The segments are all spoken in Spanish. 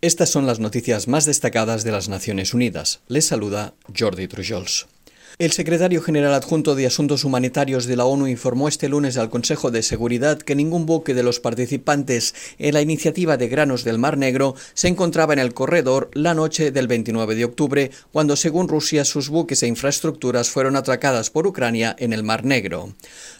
Estas son las noticias más destacadas de las Naciones Unidas. Les saluda Jordi Trujols. El secretario general adjunto de Asuntos Humanitarios de la ONU informó este lunes al Consejo de Seguridad que ningún buque de los participantes en la iniciativa de granos del Mar Negro se encontraba en el corredor la noche del 29 de octubre, cuando según Rusia sus buques e infraestructuras fueron atracadas por Ucrania en el Mar Negro.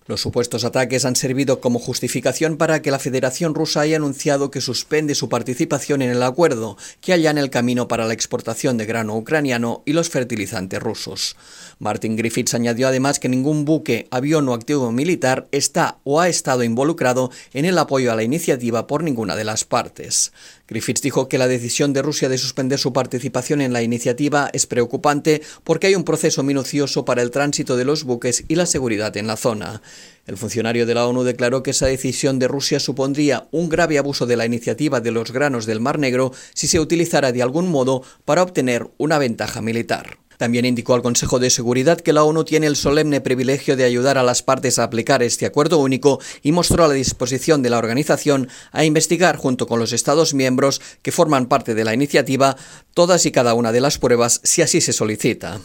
Los supuestos ataques han servido como justificación para que la Federación Rusa haya anunciado que suspende su participación en el acuerdo que allana el camino para la exportación de grano ucraniano y los fertilizantes rusos. Martin Griffiths añadió además que ningún buque, avión o activo militar está o ha estado involucrado en el apoyo a la iniciativa por ninguna de las partes. Griffiths dijo que la decisión de Rusia de suspender su participación en la iniciativa es preocupante porque hay un proceso minucioso para el tránsito de los buques y la seguridad en la zona. El funcionario de la ONU declaró que esa decisión de Rusia supondría un grave abuso de la iniciativa de los granos del Mar Negro si se utilizara de algún modo para obtener una ventaja militar. También indicó al Consejo de Seguridad que la ONU tiene el solemne privilegio de ayudar a las partes a aplicar este acuerdo único y mostró la disposición de la organización a investigar junto con los Estados miembros que forman parte de la iniciativa todas y cada una de las pruebas si así se solicita.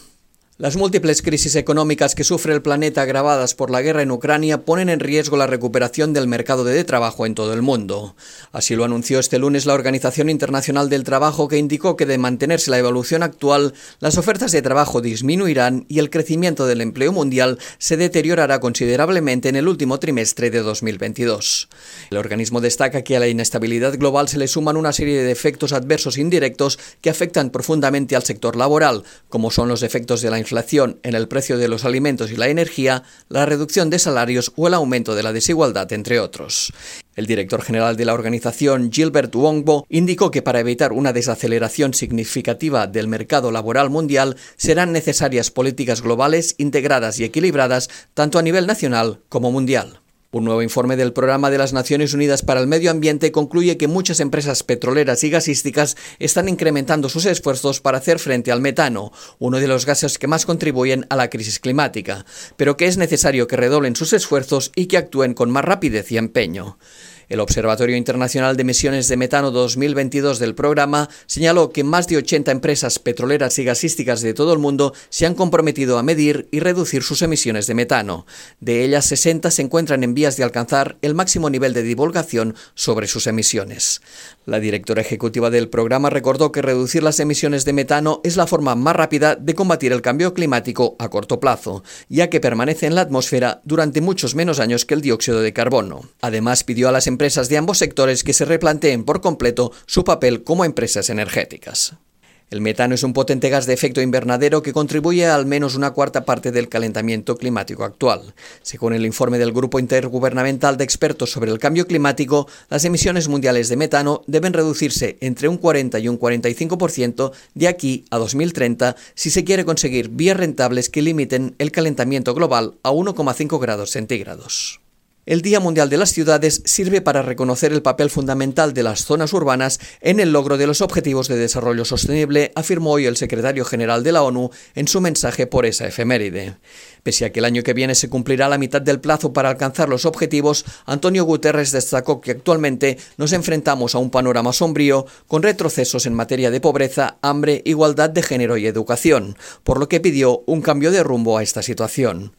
Las múltiples crisis económicas que sufre el planeta agravadas por la guerra en Ucrania ponen en riesgo la recuperación del mercado de trabajo en todo el mundo. Así lo anunció este lunes la Organización Internacional del Trabajo que indicó que de mantenerse la evolución actual, las ofertas de trabajo disminuirán y el crecimiento del empleo mundial se deteriorará considerablemente en el último trimestre de 2022. El organismo destaca que a la inestabilidad global se le suman una serie de efectos adversos indirectos que afectan profundamente al sector laboral, como son los efectos de la inflación en el precio de los alimentos y la energía, la reducción de salarios o el aumento de la desigualdad, entre otros. El director general de la organización, Gilbert Wongbo, indicó que para evitar una desaceleración significativa del mercado laboral mundial serán necesarias políticas globales integradas y equilibradas tanto a nivel nacional como mundial. Un nuevo informe del Programa de las Naciones Unidas para el Medio Ambiente concluye que muchas empresas petroleras y gasísticas están incrementando sus esfuerzos para hacer frente al metano, uno de los gases que más contribuyen a la crisis climática, pero que es necesario que redoblen sus esfuerzos y que actúen con más rapidez y empeño. El Observatorio Internacional de Emisiones de Metano 2022 del programa señaló que más de 80 empresas petroleras y gasísticas de todo el mundo se han comprometido a medir y reducir sus emisiones de metano. De ellas, 60 se encuentran en vías de alcanzar el máximo nivel de divulgación sobre sus emisiones. La directora ejecutiva del programa recordó que reducir las emisiones de metano es la forma más rápida de combatir el cambio climático a corto plazo, ya que permanece en la atmósfera durante muchos menos años que el dióxido de carbono. Además, pidió a las empresas de ambos sectores que se replanteen por completo su papel como empresas energéticas. El metano es un potente gas de efecto invernadero que contribuye a al menos una cuarta parte del calentamiento climático actual. Según el informe del Grupo Intergubernamental de Expertos sobre el Cambio Climático, las emisiones mundiales de metano deben reducirse entre un 40 y un 45% de aquí a 2030 si se quiere conseguir vías rentables que limiten el calentamiento global a 1,5 grados centígrados. El Día Mundial de las Ciudades sirve para reconocer el papel fundamental de las zonas urbanas en el logro de los Objetivos de Desarrollo Sostenible, afirmó hoy el secretario general de la ONU en su mensaje por esa efeméride. Pese a que el año que viene se cumplirá la mitad del plazo para alcanzar los objetivos, Antonio Guterres destacó que actualmente nos enfrentamos a un panorama sombrío con retrocesos en materia de pobreza, hambre, igualdad de género y educación, por lo que pidió un cambio de rumbo a esta situación.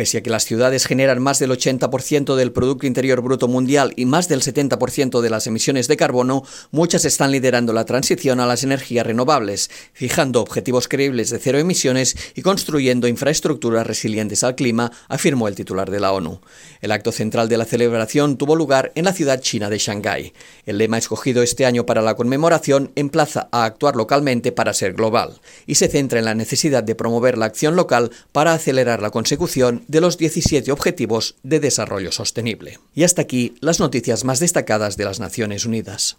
Pese a que las ciudades generan más del 80% del Producto Interior Bruto Mundial y más del 70% de las emisiones de carbono, muchas están liderando la transición a las energías renovables, fijando objetivos creíbles de cero emisiones y construyendo infraestructuras resilientes al clima, afirmó el titular de la ONU. El acto central de la celebración tuvo lugar en la ciudad china de Shanghái. El lema escogido este año para la conmemoración emplaza a actuar localmente para ser global y se centra en la necesidad de promover la acción local para acelerar la consecución de los 17 Objetivos de Desarrollo Sostenible. Y hasta aquí las noticias más destacadas de las Naciones Unidas.